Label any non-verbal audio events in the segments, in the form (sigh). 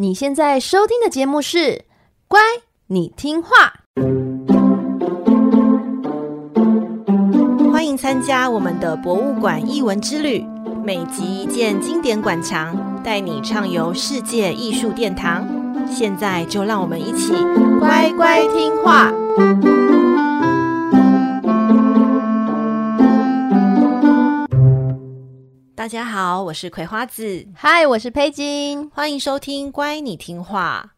你现在收听的节目是《乖，你听话》，欢迎参加我们的博物馆艺文之旅，每集一件经典馆藏，带你畅游世界艺术殿堂。现在就让我们一起乖乖听话。大家好，我是葵花子。嗨，我是佩金。欢迎收听《乖，你听话》。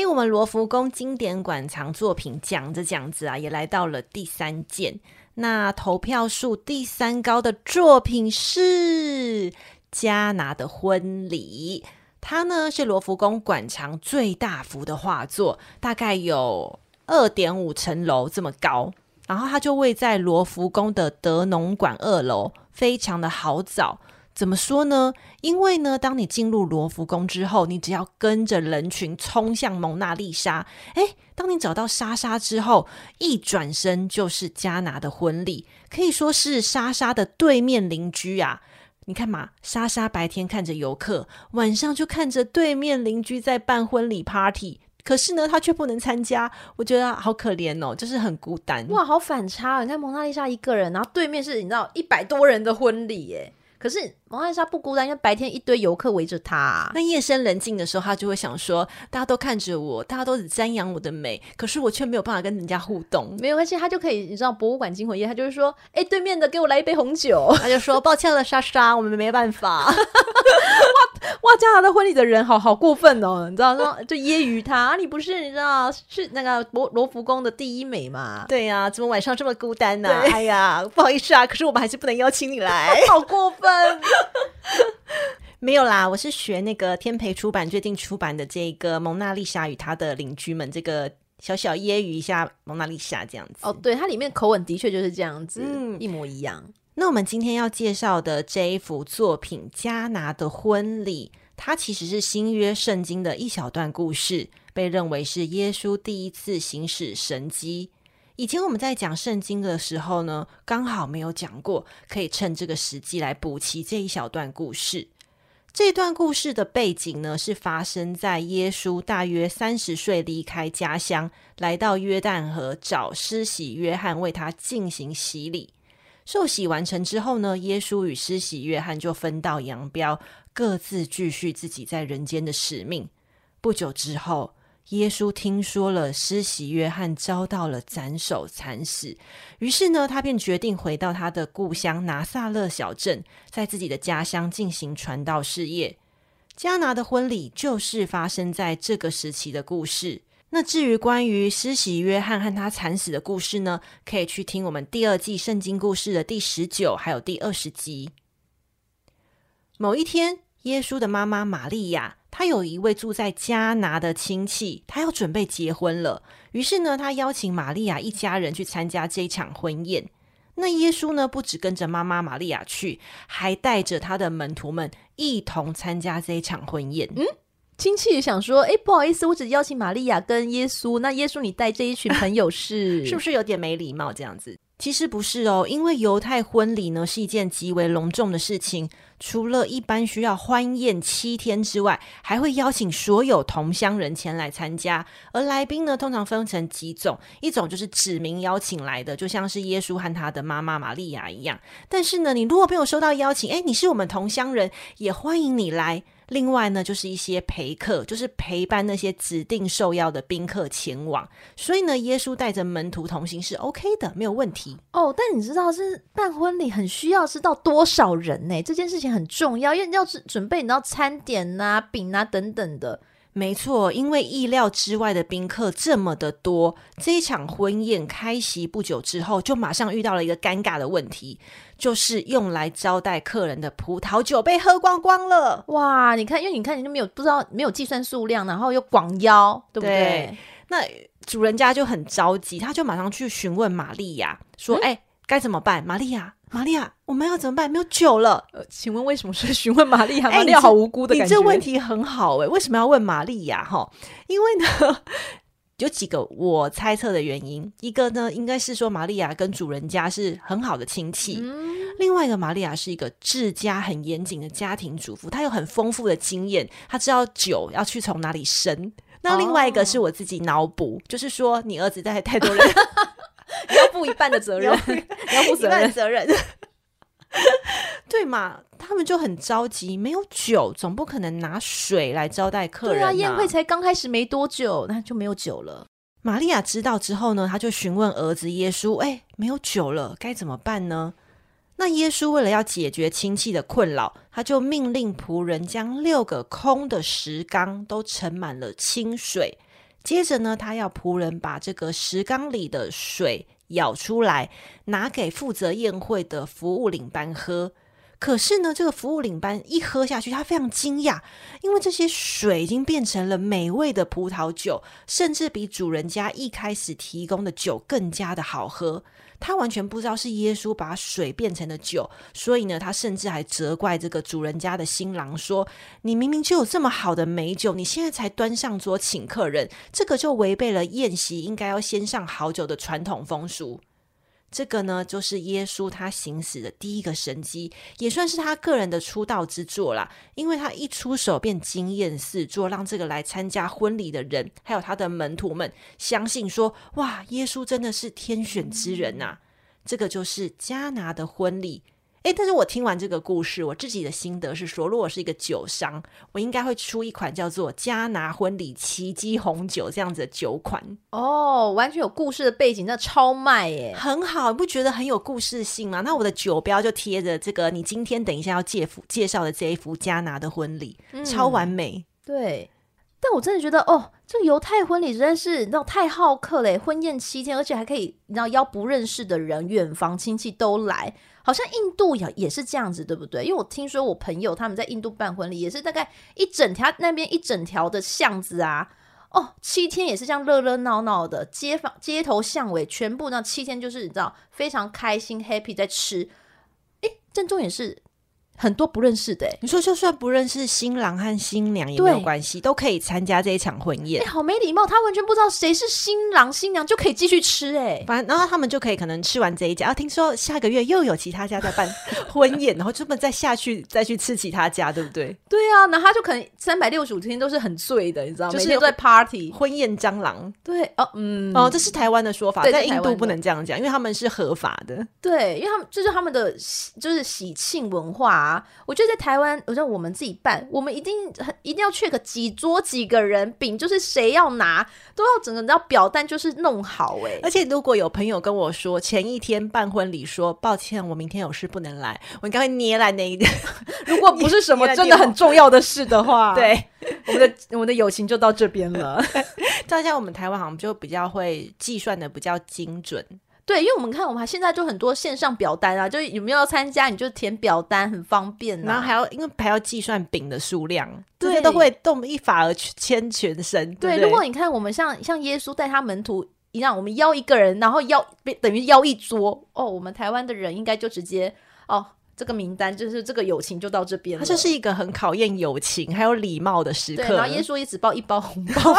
哎，我们罗浮宫经典馆藏作品讲着讲着啊，也来到了第三件。那投票数第三高的作品是加拿的婚礼。它呢是罗浮宫馆藏最大幅的画作，大概有二点五层楼这么高。然后它就位在罗浮宫的德农馆二楼，非常的好找。怎么说呢？因为呢，当你进入罗浮宫之后，你只要跟着人群冲向蒙娜丽莎。诶，当你找到莎莎之后，一转身就是加拿的婚礼，可以说是莎莎的对面邻居啊。你看嘛，莎莎白天看着游客，晚上就看着对面邻居在办婚礼 party。可是呢，她却不能参加，我觉得好可怜哦，就是很孤单。哇，好反差！你看蒙娜丽莎一个人，然后对面是你知道一百多人的婚礼耶。可是蒙娜丽莎不孤单，因为白天一堆游客围着她。那夜深人静的时候，她就会想说：大家都看着我，大家都只瞻仰我的美，可是我却没有办法跟人家互动。没有关系，她就可以，你知道，博物馆惊魂夜，她就是说：哎，对面的给我来一杯红酒。(laughs) 她就说：抱歉了，莎莎，我们没办法。(laughs) (laughs) 哇哇，加拿大婚礼的人好好过分哦，你知道说就揶揄他啊，你不是你知道是那个罗罗浮宫的第一美嘛？对呀、啊，怎么晚上这么孤单呢、啊？哎呀，不好意思啊，可是我们还是不能邀请你来，(laughs) 好过分。(laughs) 没有啦，我是学那个天培出版最近出版的这个《蒙娜丽莎与她的邻居们》，这个小小揶揄一下蒙娜丽莎这样子。哦，对，它里面口吻的确就是这样子，嗯，一模一样。那我们今天要介绍的这一幅作品《加拿的婚礼》，它其实是新约圣经的一小段故事，被认为是耶稣第一次行使神迹。以前我们在讲圣经的时候呢，刚好没有讲过，可以趁这个时机来补齐这一小段故事。这段故事的背景呢，是发生在耶稣大约三十岁离开家乡，来到约旦河找施洗约翰为他进行洗礼。受洗完成之后呢，耶稣与施洗约翰就分道扬镳，各自继续自己在人间的使命。不久之后，耶稣听说了施洗约翰遭到了斩首惨死，于是呢，他便决定回到他的故乡拿撒勒小镇，在自己的家乡进行传道事业。加拿的婚礼就是发生在这个时期的故事。那至于关于施洗约翰和他惨死的故事呢，可以去听我们第二季圣经故事的第十九还有第二十集。某一天，耶稣的妈妈玛利亚。他有一位住在加拿的亲戚，他要准备结婚了。于是呢，他邀请玛利亚一家人去参加这场婚宴。那耶稣呢，不只跟着妈妈玛利亚去，还带着他的门徒们一同参加这场婚宴。嗯，亲戚想说，哎，不好意思，我只邀请玛利亚跟耶稣。那耶稣，你带这一群朋友是 (laughs) 是不是有点没礼貌？这样子。其实不是哦，因为犹太婚礼呢是一件极为隆重的事情，除了一般需要欢宴七天之外，还会邀请所有同乡人前来参加。而来宾呢，通常分成几种，一种就是指名邀请来的，就像是耶稣和他的妈妈玛利亚一样。但是呢，你如果没有收到邀请，诶，你是我们同乡人，也欢迎你来。另外呢，就是一些陪客，就是陪伴那些指定受邀的宾客前往。所以呢，耶稣带着门徒同行是 OK 的，没有问题。哦，但你知道是办婚礼很需要知道多少人呢？这件事情很重要，因为你要准备你要餐点呐、饼啊等等的。没错，因为意料之外的宾客这么的多，这一场婚宴开席不久之后，就马上遇到了一个尴尬的问题，就是用来招待客人的葡萄酒被喝光光了。哇，你看，因为你看你就没有不知道没有计算数量，然后又广邀，对不对？对，那主人家就很着急，他就马上去询问玛利亚，说：“哎、欸，该怎么办？”玛利亚。玛利亚，我们要怎么办？没有酒了。呃，请问为什么是询问玛利亚？玛利亚好无辜的感觉。你这问题很好诶，为什么要问玛利亚？哈，因为呢，(laughs) 有几个我猜测的原因。一个呢，应该是说玛利亚跟主人家是很好的亲戚。嗯。另外一个，玛利亚是一个治家很严谨的家庭主妇，她有很丰富的经验，她知道酒要去从哪里生。那另外一个是我自己脑补，哦，就是说你儿子带太多人。(laughs) (laughs) 你要负一半的责任，你要负责任 (laughs) 责任，(laughs) 对嘛？他们就很着急，没有酒，总不可能拿水来招待客人啊。宴会才刚开始没多久，那就没有酒了。玛利亚知道之后呢，他就询问儿子耶稣：“哎，没有酒了，该怎么办呢？”那耶稣为了要解决亲戚的困扰，他就命令仆人将六个空的石缸都盛满了清水。接着呢，他要仆人把这个石缸里的水舀出来，拿给负责宴会的服务领班喝。可是呢，这个服务领班一喝下去，他非常惊讶，因为这些水已经变成了美味的葡萄酒，甚至比主人家一开始提供的酒更加的好喝。他完全不知道是耶稣把水变成了酒，所以呢，他甚至还责怪这个主人家的新郎说：“你明明就有这么好的美酒，你现在才端上桌请客人，这个就违背了宴席应该要先上好酒的传统风俗。”这个呢，就是耶稣他行使的第一个神迹，也算是他个人的出道之作啦。因为他一出手便惊艳四座，让这个来参加婚礼的人，还有他的门徒们相信说：哇，耶稣真的是天选之人呐！这个就是迦拿的婚礼。诶，但是我听完这个故事，我自己的心得是说，如果是一个酒商，我应该会出一款叫做“加拿婚礼奇迹红酒”这样子的酒款哦，完全有故事的背景，那超卖耶，很好，你不觉得很有故事性吗？那我的酒标就贴着这个，你今天等一下要介绍介绍的这一幅加拿的婚礼，嗯，超完美。对，但我真的觉得哦，这个犹太婚礼实在是那种太好客嘞，婚宴七天，而且还可以，你知道邀不认识的人、远房亲戚都来。好像印度也也是这样子，对不对？因为我听说我朋友他们在印度办婚礼，也是大概一整条那边一整条的巷子啊，哦，七天也是这样热热闹闹的，街坊街头巷尾全部那七天就是你知道非常开心 happy 在吃，诶，正宗也是。很多不认识的，你说就算不认识新郎和新娘也没有关系，都可以参加这一场婚宴。哎，好没礼貌，他完全不知道谁是新郎新娘就可以继续吃哎，反正然后他们就可以可能吃完这一家，啊，听说下个月又有其他家在办婚宴，然后这么再下去 (laughs) 再去吃其他家，对不对？对啊，那他就可能三百六十五天都是很醉的，你知道吗？就是在 party 婚宴蟑螂。对哦，嗯哦，这是台湾的说法，在印度不能这样讲，因为他们是合法的。对，因为他们这，就是他们的就是喜庆文化啊。我觉得在台湾，我觉得我们自己办，我们一定很一定要 check 几桌几个人，饼就是谁要拿，都要整个你知道表单就是弄好哎、欸。而且如果有朋友跟我说前一天办婚礼说抱歉，我明天有事不能来，我应该会捏来那一点。(laughs) 如果不是什么真的很重要的事的话，(laughs) 对，我们的我们的友情就到这边了。(laughs) 大家我们台湾好像就比较会计算的比较精准。对，因为我们看，我们现在就很多线上表单啊，就有没有要参加，你就填表单，很方便、啊。然后还要，因为还要计算饼的数量，对，这些都会动一法而牵全身。对，对，如果你看我们像像耶稣带他门徒一样，我们邀一个人，然后邀等于邀一桌哦，我们台湾的人应该就直接哦。这个名单就是这个友情就到这边了，它就是一个很考验友情还有礼貌的时刻。对，然后耶稣也只包一包红包，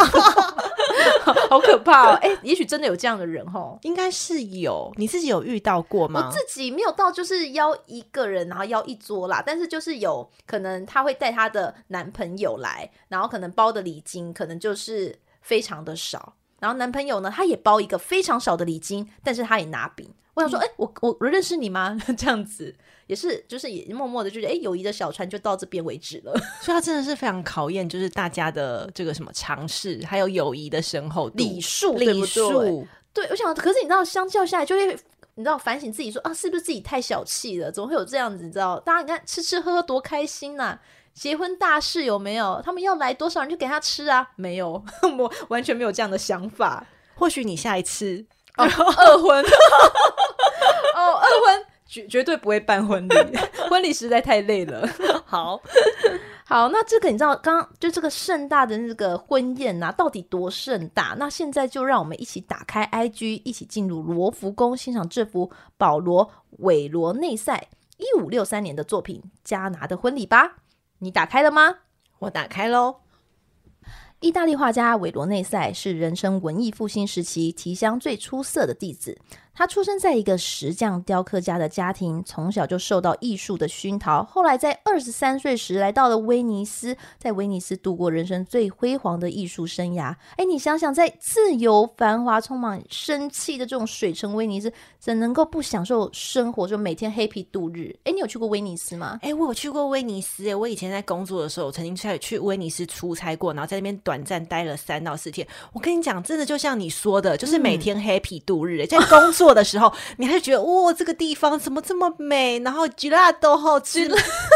(laughs) 好可怕哦！哎，也许真的有这样的人哦，应该是有。你自己有遇到过吗？我自己没有到，就是邀一个人，然后邀一桌啦。但是就是有可能他会带他的男朋友来，然后可能包的礼金可能就是非常的少。然后男朋友呢，他也包一个非常少的礼金，但是他也拿饼。我想说，哎、嗯，我我我认识你吗？(laughs) 这样子也是，就是也默默的，就是哎，友谊的小船就到这边为止了。(laughs) 所以，他真的是非常考验，就是大家的这个什么常识，还有友谊的深厚度、礼数、礼数。对，我想，可是你知道，相较下来，就会你知道反省自己说，说啊，是不是自己太小气了？怎么会有这样子？你知道，大家你看吃吃喝喝多开心呐、啊！结婚大事有没有？他们要来多少人就给他吃啊？没有，(laughs) 我完全没有这样的想法。或许你下一次 (laughs) 哦，二婚哦，二婚绝绝对不会办婚礼，(laughs) 婚礼实在太累了。好。好，那这个你知道，刚刚就这个盛大的那个婚宴呐、啊，到底多盛大？那现在就让我们一起打开 IG，一起进入罗浮宫欣赏这幅保罗韦罗内塞一五六三年的作品《加拿的婚礼》吧。你打开了吗？我打开喽。意大利画家韦罗内塞是人生文艺复兴时期提香最出色的弟子。他出生在一个石匠雕刻家的家庭，从小就受到艺术的熏陶。后来在二十三岁时来到了威尼斯，在威尼斯度过人生最辉煌的艺术生涯。哎，你想想，在自由、繁华、充满生气的这种水城威尼斯，怎能够不享受生活，就每天 happy 度日？哎，你有去过威尼斯吗？哎，我有去过威尼斯。哎，我以前在工作的时候，曾经去去威尼斯出差过，然后在那边短暂待了三到四天。我跟你讲，真的就像你说的，就是每天 happy 度日。哎、在工作。做的时候，你还是觉得哇，这个地方怎么这么美？然后吉拉都好吃，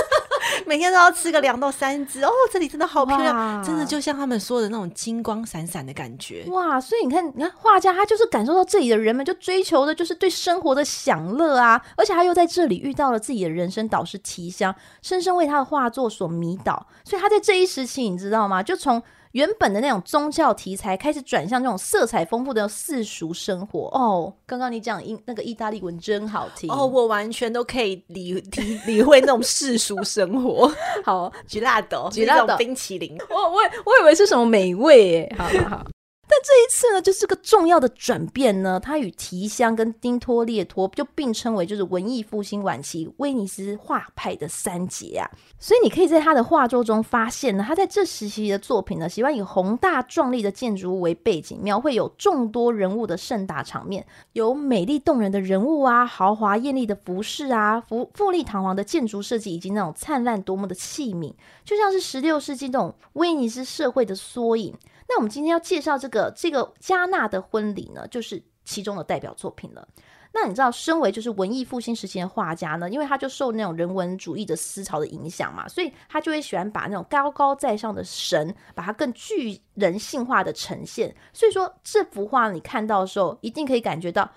(laughs) 每天都要吃个两到三只哦。这里真的好漂亮，真的就像他们说的那种金光闪闪的感觉哇！所以你看，你看画家他就是感受到这里的人们就追求的就是对生活的享乐啊，而且他又在这里遇到了自己的人生导师提香，深深为他的画作所迷倒。所以他在这一时期，你知道吗？就从原本的那种宗教题材开始转向这种色彩丰富的世俗生活哦。刚刚你讲英那个意大利文真好听哦，我完全都可以理 (laughs) 理理会那种世俗生活。(laughs) 好，Gelato，(laughs) 吉拉豆冰淇淋。我我我以为是什么美味诶。好好好。但这一次呢，就是个重要的转变呢。他与提香跟丁托列托就并称为就是文艺复兴晚期威尼斯画派的三杰啊。所以你可以在他的画作中发现呢，他在这时期的作品呢，喜欢以宏大壮丽的建筑物为背景，描绘有众多人物的盛大场面，有美丽动人的人物啊，豪华艳丽的服饰啊，富富丽堂皇的建筑设计，以及那种灿烂夺目的器皿，就像是十六世纪那种威尼斯社会的缩影。那我们今天要介绍这个这个加纳的婚礼呢，就是其中的代表作品了。那你知道，身为就是文艺复兴时期的画家呢，因为他就受那种人文主义的思潮的影响嘛，所以他就会喜欢把那种高高在上的神，把它更具人性化的呈现。所以说，这幅画你看到的时候，一定可以感觉到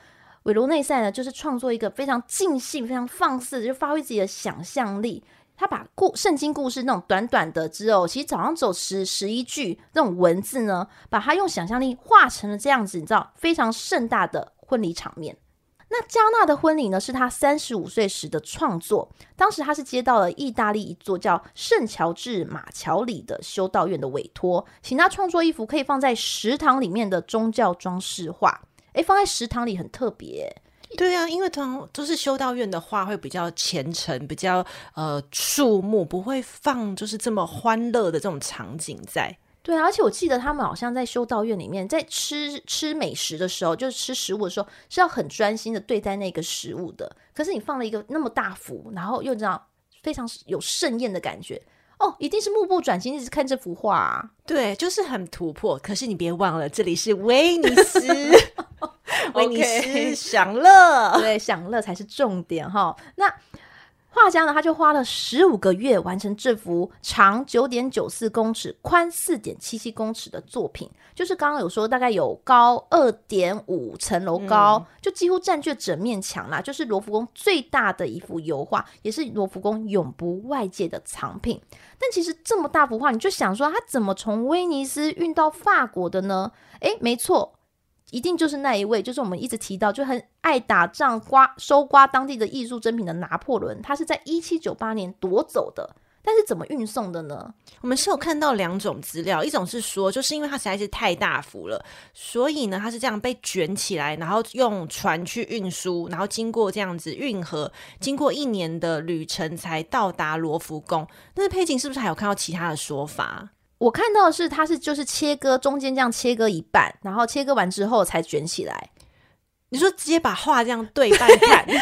韦罗内塞呢，就是创作一个非常尽兴、非常放肆，就发挥自己的想象力。他把故圣经故事那种短短的只有其实早上走十十一句那种文字呢，把它用想象力画成了这样子，你知道非常盛大的婚礼场面。那加纳的婚礼呢，是他三十五岁时的创作。当时他是接到了意大利一座叫圣乔治马乔里的修道院的委托，请他创作一幅可以放在食堂里面的宗教装饰画。诶，放在食堂里很特别。对啊，因为通常都是修道院的话会比较虔诚，比较呃肃穆，不会放就是这么欢乐的这种场景在。对啊，而且我记得他们好像在修道院里面，在吃吃美食的时候，就是吃食物的时候，是要很专心的对待那个食物的。可是你放了一个那么大幅，然后又这样非常有盛宴的感觉哦，一定是目不转睛一直看这幅画啊。对，就是很突破。可是你别忘了，这里是威尼斯。(laughs) 威尼斯享乐，对，享乐才是重点哈。那画家呢，他就花了十五个月完成这幅长九点九四公尺、宽四点七七公尺的作品，就是刚刚有说大概有高二点五层楼高，嗯、就几乎占据整面墙啦。就是罗浮宫最大的一幅油画，也是罗浮宫永不外借的藏品。但其实这么大幅画，你就想说，他怎么从威尼斯运到法国的呢？诶，没错。一定就是那一位，就是我们一直提到就很爱打仗、刮收刮当地的艺术珍品的拿破仑，他是在一七九八年夺走的。但是怎么运送的呢？我们是有看到两种资料，一种是说，就是因为它实在是太大幅了，所以呢，它是这样被卷起来，然后用船去运输，然后经过这样子运河，经过一年的旅程才到达罗浮宫。但是佩锦是不是还有看到其他的说法？我看到的是，它是就是切割中间这样切割一半，然后切割完之后才卷起来。你说直接把画这样对 (laughs) 半砍？对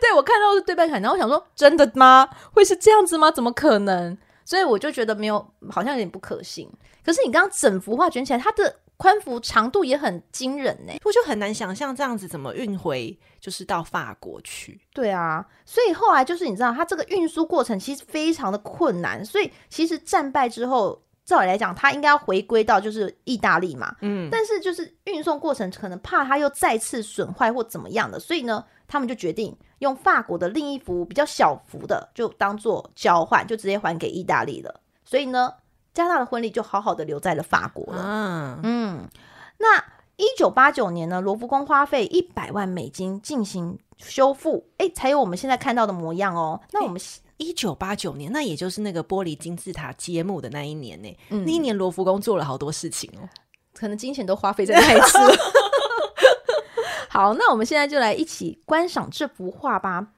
对，我看到是对半砍，然后我想说，真的吗？会是这样子吗？怎么可能？所以我就觉得没有，好像有点不可信。可是你刚刚整幅画卷起来，它的宽幅长度也很惊人呢，我就很难想象这样子怎么运回，就是到法国去。对啊，所以后来就是你知道，它这个运输过程其实非常的困难，所以其实战败之后。照理来讲，它应该要回归到就是意大利嘛，嗯，但是就是运送过程可能怕它又再次损坏或怎么样的，所以呢，他们就决定用法国的另一幅比较小幅的，就当做交换，就直接还给意大利了。所以呢，加纳的婚礼就好好的留在了法国了。嗯嗯，那一九八九年呢，罗浮宫花费一百万美金进行修复，哎，才有我们现在看到的模样哦。那我们。一九八九年，那也就是那个玻璃金字塔揭幕的那一年呢。嗯、那一年罗浮宫做了好多事情哦，(laughs) 可能金钱都花费在那一次了。(laughs) 好，那我们现在就来一起观赏这幅画吧。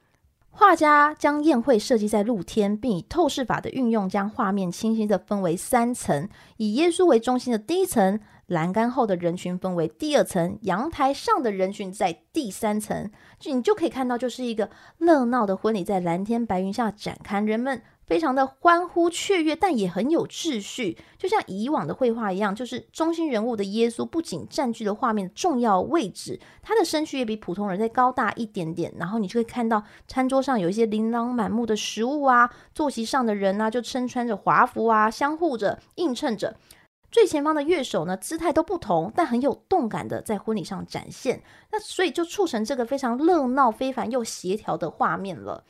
画家将宴会设计在露天，并以透视法的运用，将画面清晰地分为三层，以耶稣为中心的第一层。栏杆后的人群分为第二层，阳台上的人群在第三层。就你就可以看到，就是一个热闹的婚礼在蓝天白云下展开，人们非常的欢呼雀跃，但也很有秩序，就像以往的绘画一样。就是中心人物的耶稣不仅占据了画面的重要位置，他的身躯也比普通人再高大一点点。然后你就会看到餐桌上有一些琳琅满目的食物啊，坐席上的人啊就身穿着华服啊，相互着映衬着。最前方的乐手呢，姿态都不同，但很有动感的在婚礼上展现。那所以就促成这个非常热闹、非凡又协调的画面了。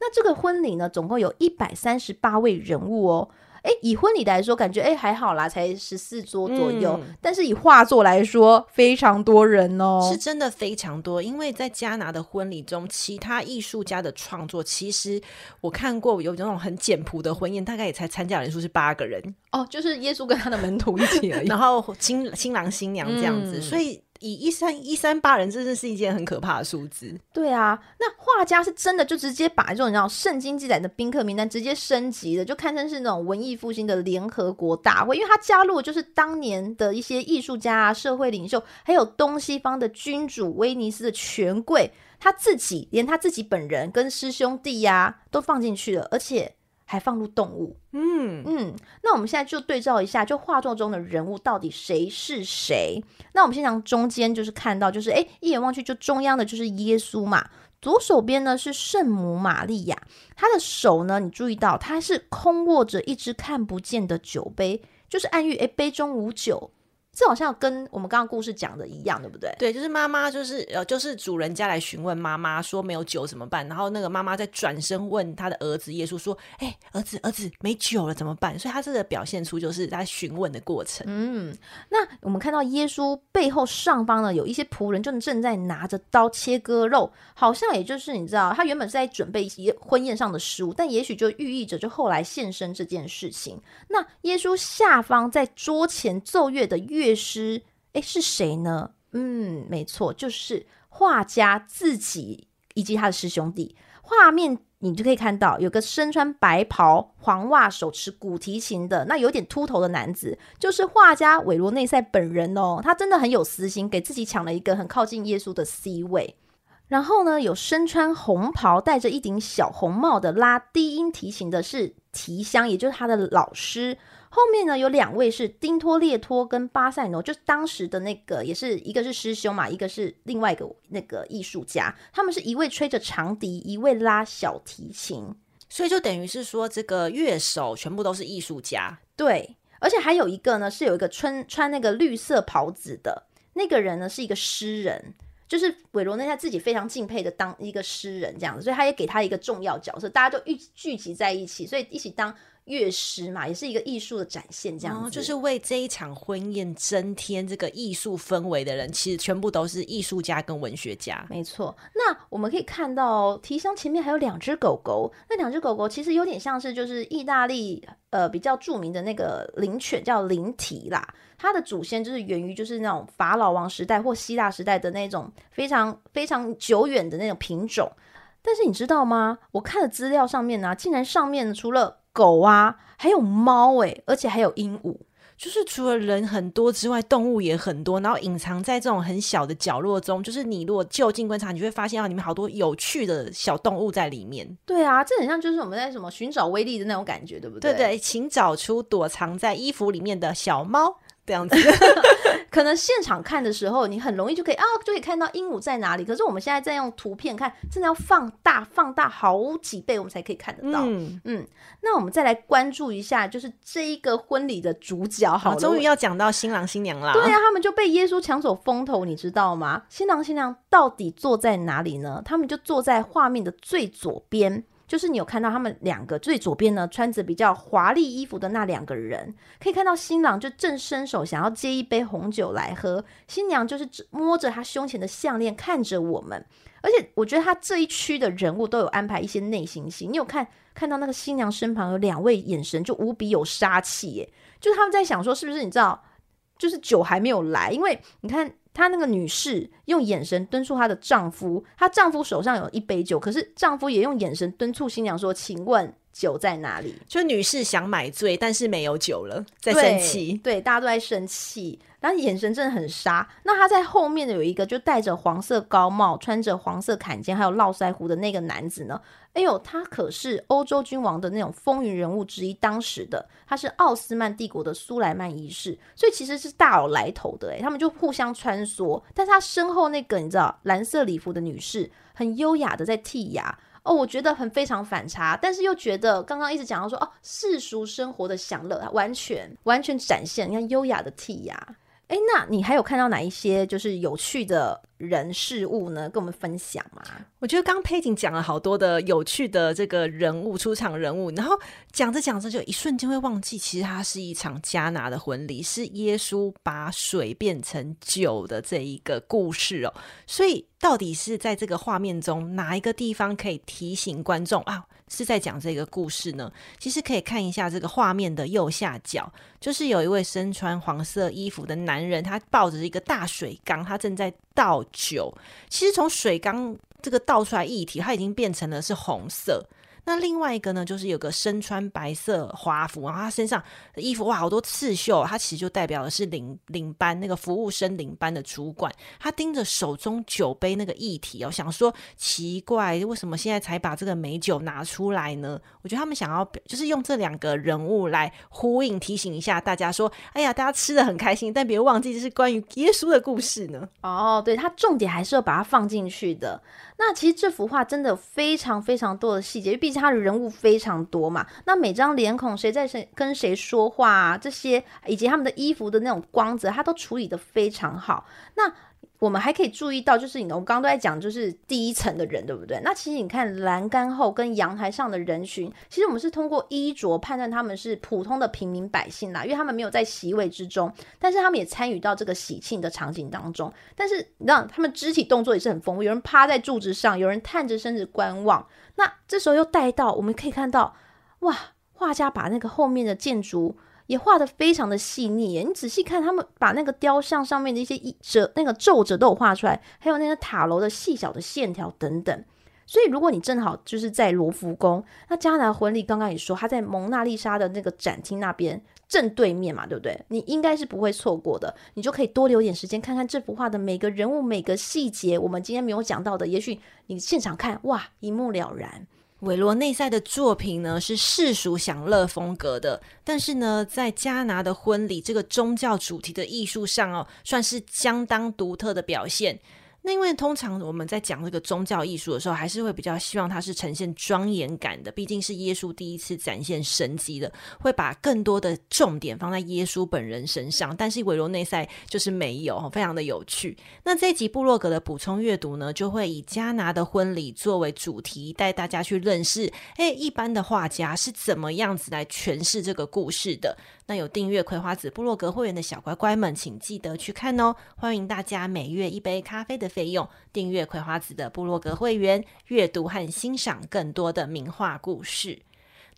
那这个婚礼呢，总共有一百三十八位人物哦。哎，以婚礼来说，感觉哎还好啦，才十四桌左右。嗯、但是以画作来说，非常多人哦，是真的非常多。因为在加拿的婚礼中，其他艺术家的创作，其实我看过有那种很简朴的婚宴，大概也才参加人数是八个人哦，就是耶稣跟他的门徒一起而已，(laughs) 然后新新郎新娘这样子，嗯、所以。以一三一三八人，真的是一件很可怕的数字。对啊，那画家是真的就直接把这种你知道圣经记载的宾客名单直接升级了，就堪称是那种文艺复兴的联合国大会，因为他加入就是当年的一些艺术家啊、社会领袖，还有东西方的君主、威尼斯的权贵，他自己连他自己本人跟师兄弟呀、都放进去了，而且。还放入动物，嗯嗯，那我们现在就对照一下，就画作中的人物到底谁是谁？那我们先从中间就是看到，就是诶，一眼望去就中央的就是耶稣嘛，左手边呢是圣母玛利亚，她的手呢，你注意到她是空握着一只看不见的酒杯，就是暗喻诶，杯中无酒。这好像跟我们刚刚故事讲的一样，对不对？对，就是妈妈，就是呃，就是主人家来询问妈妈说没有酒怎么办？然后那个妈妈再转身问他的儿子耶稣说：“哎，儿子，儿子，没酒了怎么办？”所以他这个表现出就是在询问的过程。嗯，那我们看到耶稣背后上方呢，有一些仆人就正在拿着刀切割肉，好像也就是你知道，他原本是在准备一些婚宴上的食物，但也许就寓意着就后来献身这件事情。那耶稣下方在桌前奏乐的乐。乐师，诶，是谁呢？嗯，没错，就是画家自己以及他的师兄弟。画面你就可以看到，有个身穿白袍、黄袜、手持古提琴的那有点秃头的男子，就是画家韦罗内塞本人哦。他真的很有私心，给自己抢了一个很靠近耶稣的 C 位。然后呢，有身穿红袍、戴着一顶小红帽的拉低音提琴的是提香，也就是他的老师。后面呢，有两位是丁托列托跟巴塞诺，就是当时的那个，也是一个是师兄嘛，一个是另外一个那个艺术家。他们是一位吹着长笛，一位拉小提琴，所以就等于是说，这个乐手全部都是艺术家。对，而且还有一个呢，是有一个穿穿那个绿色袍子的那个人呢，是一个诗人，就是韦罗内他自己非常敬佩的当一个诗人这样子，所以他也给他一个重要角色，大家就聚聚集在一起，所以一起当。乐师嘛，也是一个艺术的展现，这样子、哦、就是为这一场婚宴增添这个艺术氛围的人，其实全部都是艺术家跟文学家。没错，那我们可以看到提香前面还有两只狗狗，那两只狗狗其实有点像是就是意大利呃比较著名的那个灵犬叫灵缇啦，它的祖先就是源于就是那种法老王时代或希腊时代的那种非常非常久远的那种品种。但是你知道吗？我看的资料上面呢、啊，竟然上面除了狗啊，还有猫诶，而且还有鹦鹉。就是除了人很多之外，动物也很多，然后隐藏在这种很小的角落中。就是你如果就近观察，你就会发现啊，里面好多有趣的小动物在里面。对啊，这很像就是我们在什么寻找威力的那种感觉，对不对？对对，请找出躲藏在衣服里面的小猫。这样子，(laughs) 可能现场看的时候，你很容易就可以啊，就可以看到鹦鹉在哪里。可是我们现在在用图片看，真的要放大、放大好几倍，我们才可以看得到。嗯嗯，那我们再来关注一下，就是这一个婚礼的主角。好，终于要讲到新郎新娘啦。对啊，他们就被耶稣抢走风头，你知道吗？新郎新娘到底坐在哪里呢？他们就坐在画面的最左边。就是你有看到他们两个最左边呢，穿着比较华丽衣服的那两个人，可以看到新郎就正伸手想要接一杯红酒来喝，新娘就是摸着他胸前的项链看着我们。而且我觉得他这一区的人物都有安排一些内心戏，你有看看到那个新娘身旁有两位眼神就无比有杀气耶，就是他们在想说是不是你知道，就是酒还没有来，因为你看。她那个女士用眼神敦促她的丈夫，她丈夫手上有一杯酒，可是丈夫也用眼神敦促新娘说：“请问酒在哪里？”就女士想买醉，但是没有酒了，在生气。对，大家都在生气。然后眼神真的很杀。那他在后面的有一个，就戴着黄色高帽、穿着黄色坎肩，还有络腮胡的那个男子呢？哎呦，他可是欧洲君王的那种风云人物之一，当时的他是奥斯曼帝国的苏莱曼一世，所以其实是大有来头的。哎，他们就互相穿梭，但是他身后那个你知道蓝色礼服的女士，很优雅的在剔牙。哦，我觉得很非常反差，但是又觉得刚刚一直讲到说哦，世俗生活的享乐，完全完全展现，你看优雅的剔牙。哎，那你还有看到哪一些就是有趣的人事物呢？跟我们分享吗？我觉得刚佩景讲了好多的有趣的这个人物出场人物，然后讲着讲着就一瞬间会忘记，其实它是一场加拿的婚礼，是耶稣把水变成酒的这一个故事哦。所以到底是在这个画面中哪一个地方可以提醒观众啊？是在讲这个故事呢？其实可以看一下这个画面的右下角，就是有一位身穿黄色衣服的男人，他抱着一个大水缸，他正在倒酒。其实从水缸这个倒出来液体，它已经变成了是红色。那另外一个呢，就是有个身穿白色华服，然后他身上衣服哇，好多刺绣，他其实就代表的是领领班那个服务生领班的主管。他盯着手中酒杯那个液体哦，想说奇怪，为什么现在才把这个美酒拿出来呢？我觉得他们想要就是用这两个人物来呼应，提醒一下大家说，哎呀，大家吃得很开心，但别忘记这是关于耶稣的故事呢。哦，对，他重点还是要把它放进去的。那其实这幅画真的非常非常多的细节，毕竟他的人物非常多嘛。那每张脸孔，谁在谁跟谁说话啊，这些以及他们的衣服的那种光泽，他都处理的非常好。那我们还可以注意到，就是你，我刚刚都在讲，就是第一层的人，对不对？那其实你看栏杆后跟阳台上的人群，其实我们是通过衣着判断他们是普通的平民百姓啦，因为他们没有在席位之中，但是他们也参与到这个喜庆的场景当中。但是让，他们肢体动作也是很丰富，有人趴在柱子上，有人探着身子观望。那这时候又带到，我们可以看到，哇，画家把那个后面的建筑。也画得非常的细腻耶，你仔细看，他们把那个雕像上面的一些褶、那个皱褶都有画出来，还有那个塔楼的细小的线条等等。所以，如果你正好就是在罗浮宫，那迦拿婚礼刚刚也说他在蒙娜丽莎的那个展厅那边正对面嘛，对不对？你应该是不会错过的，你就可以多留点时间看看这幅画的每个人物、每个细节。我们今天没有讲到的，也许你现场看，哇，一目了然。韦罗内塞的作品呢，是世俗享乐风格的，但是呢，在加拿的婚礼这个宗教主题的艺术上哦，算是相当独特的表现。那因为通常我们在讲这个宗教艺术的时候，还是会比较希望它是呈现庄严感的，毕竟是耶稣第一次展现神迹的，会把更多的重点放在耶稣本人身上。但是维罗内塞就是没有，非常的有趣。那这一集部落格的补充阅读呢，就会以加拿的婚礼作为主题，带大家去认识，诶，一般的画家是怎么样子来诠释这个故事的。那有订阅葵花子部落格会员的小乖乖们，请记得去看哦！欢迎大家每月一杯咖啡的费用订阅葵花子的部落格会员，阅读和欣赏更多的名画故事。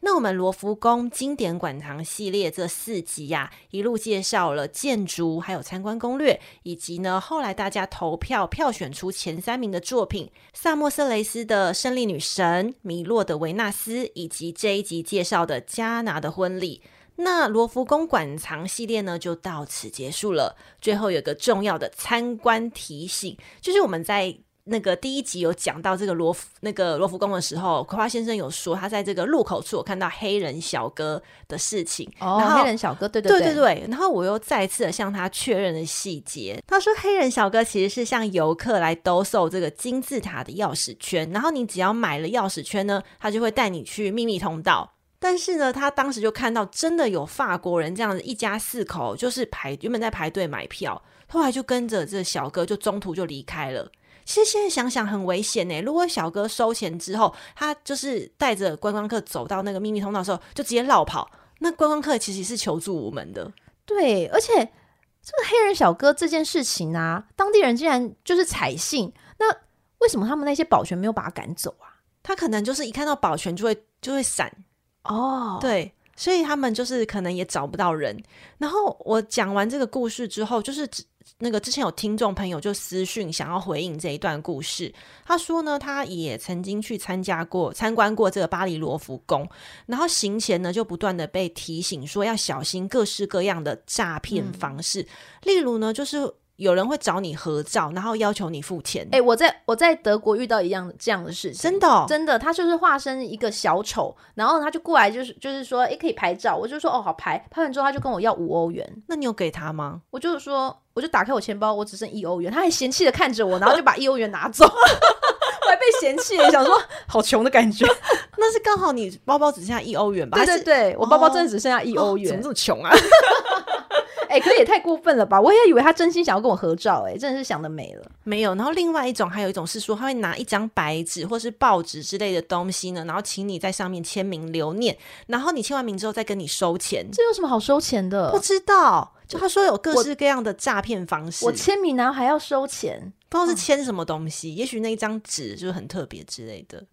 那我们罗浮宫经典馆藏系列这四集呀、一路介绍了建筑，还有参观攻略，以及呢后来大家投票票选出前三名的作品：萨莫色雷斯的《胜利女神》、米洛的《维纳斯》，以及这一集介绍的加拿的婚礼。那罗浮宫馆藏系列呢，就到此结束了。最后有个重要的参观提醒，就是我们在那个第一集有讲到这个罗浮那个罗浮宫的时候，葵花先生有说他在这个入口处有看到黑人小哥的事情。哦，黑人小哥，对对对对对。然后我又再次的向他确认了细节。他说，黑人小哥其实是向游客来兜售这个金字塔的钥匙圈，然后你只要买了钥匙圈呢，他就会带你去秘密通道。但是呢，他当时就看到真的有法国人这样子一家四口，就是排原本在排队买票，后来就跟着这小哥就中途就离开了。其实现在想想很危险呢。如果小哥收钱之后，他就是带着观光客走到那个秘密通道的时候，就直接绕跑，那观光客其实是求助无门的。对，而且这个黑人小哥这件事情啊，当地人竟然就是采信，那为什么他们那些保全没有把他赶走啊？他可能就是一看到保全就会就会闪。哦，oh. 对，所以他们就是可能也找不到人。然后我讲完这个故事之后，就是那个之前有听众朋友就私讯想要回应这一段故事。他说呢，他也曾经去参加过、参观过这个巴黎罗浮宫，然后行前呢就不断的被提醒说要小心各式各样的诈骗方式，嗯、例如呢就是。有人会找你合照，然后要求你付钱。哎、欸，我在我在德国遇到一样这样的事情，真的、哦、真的，他就是化身一个小丑，然后他就过来，就是就是说，哎、欸，可以拍照，我就说，哦，好拍。拍完之后，他就跟我要五欧元。那你有给他吗？我就说，我就打开我钱包，我只剩一欧元，他还嫌弃的看着我，然后就把一欧元拿走，(laughs) 我还被嫌弃，想说好穷的感觉。(laughs) 那是刚好你包包只剩下一欧元吧？对对对，我包包真的只剩下一欧元，哦、怎么这么穷啊？(laughs) 哎、欸，可是也太过分了吧！我也以为他真心想要跟我合照、欸，哎，真的是想得美了。没有，然后另外一种，还有一种是说，他会拿一张白纸或是报纸之类的东西呢，然后请你在上面签名留念，然后你签完名之后再跟你收钱。这有什么好收钱的？不知道，就他说有各式各样的诈骗方式。我签名然后还要收钱，不知道是签什么东西，嗯、也许那一张纸就是很特别之类的。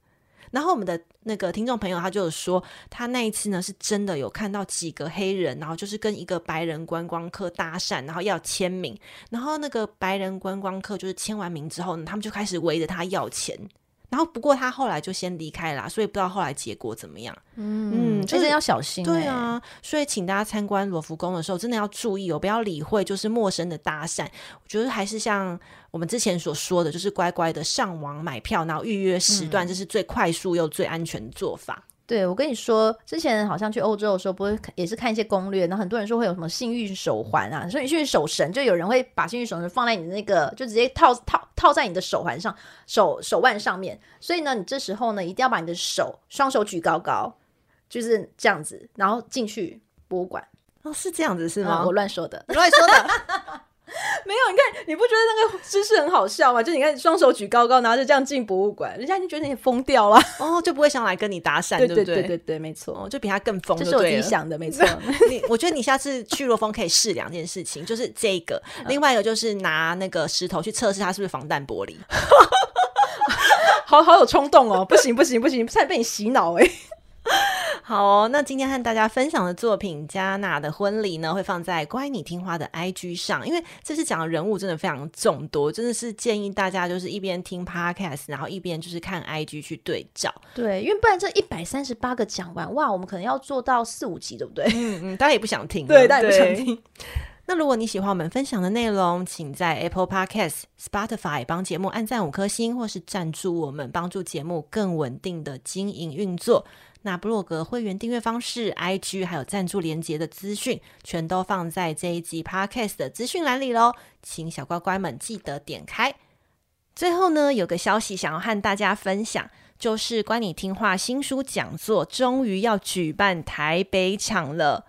然后我们的那个听众朋友他就有说，他那一次呢是真的有看到几个黑人，然后就是跟一个白人观光客搭讪，然后要签名，然后那个白人观光客就是签完名之后呢，他们就开始围着他要钱。然后不过他后来就先离开了，所以不知道后来结果怎么样。嗯，嗯，真的要小心，欸。对啊，所以请大家参观罗浮宫的时候，真的要注意哦，不要理会就是陌生的搭讪。我觉得还是像我们之前所说的，就是乖乖的上网买票，然后预约时段，这是最快速又最安全的做法。对，我跟你说，之前好像去欧洲的时候，不是也是看一些攻略，然后很多人说会有什么幸运手环啊，说你幸运手绳，就有人会把幸运手绳放在你的那个，就直接套套套在你的手环上，手手腕上面。所以呢，你这时候呢，一定要把你的手双手举高高，就是这样子，然后进去博物馆。哦，是这样子是吗？嗯，我乱说的，乱说的。没有，你看，你不觉得那个姿势很好笑吗？就你看，双手举高高，拿着这样进博物馆，人家就觉得你疯掉了，哦，就不会想来跟你搭讪，对不对？对对对对，没错，哦，就比他更疯。这是我自己想的，没错。(laughs) 你，我觉得你下次去罗浮可以试两件事情，就是这个，另外一个就是拿那个石头去测试它是不是防弹玻璃。(laughs) 好好有冲动哦！不行不行不行，差点被你洗脑哎。好哦，那今天和大家分享的作品《加纳的婚礼》呢，会放在乖你听话的 IG 上，因为这次讲的人物真的非常众多，真的是建议大家就是一边听 Podcast，然后一边就是看 IG 去对照。对，因为不然这一百三十八个讲完，哇，我们可能要做到四五集，对不对？嗯嗯，大家也不想听，(laughs) 对，大家也不想听。那如果你喜欢我们分享的内容，请在 Apple Podcast、Spotify 帮节目按赞五颗星，或是赞助我们，帮助节目更稳定的经营运作。那部落格会员订阅方式、IG 还有赞助连结的资讯，全都放在这一集 Podcast 的资讯栏里喽，请小乖乖们记得点开。最后呢，有个消息想要和大家分享，就是乖你听话新书讲座终于要举办台北场了，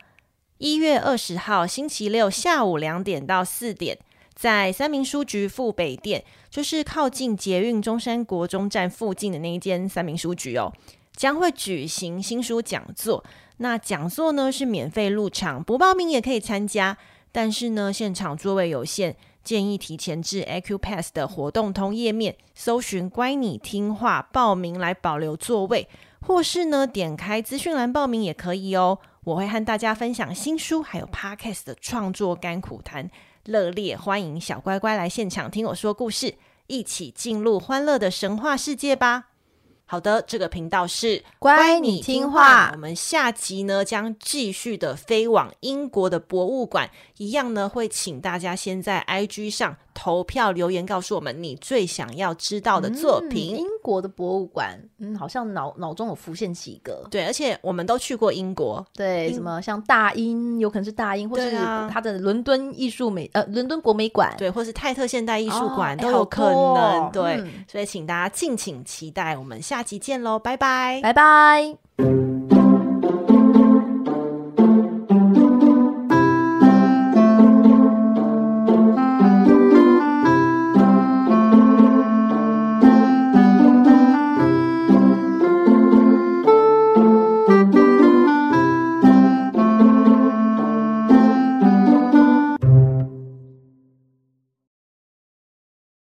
一月二十号星期六下午两点到四点，在三民书局副北店，就是靠近捷运中山国中站附近的那一间三民书局哦。将会举行新书讲座，那讲座呢是免费入场，不报名也可以参加。但是呢，现场座位有限，建议提前至 Acupass 的活动通页面搜寻“乖你听话”报名来保留座位，或是呢点开资讯栏报名也可以哦。我会和大家分享新书还有 Podcast 的创作甘苦谈，热烈欢迎小乖乖来现场听我说故事，一起进入欢乐的神话世界吧。好的，这个频道是乖，你听话。我们下集呢将继续的飞往英国的博物馆，一样呢会请大家先在 IG 上投票留言，告诉我们你最想要知道的作品。嗯、英国的博物馆，嗯，好像脑脑中有浮现几个。对，而且我们都去过英国，对，什么像大英，有可能是大英，或是它的伦敦艺术美，呃，伦敦国美馆，对，或是泰特现代艺术馆、哦、都有可能。哦、对、嗯，所以请大家敬请期待我们下。下期见喽，拜拜，拜拜。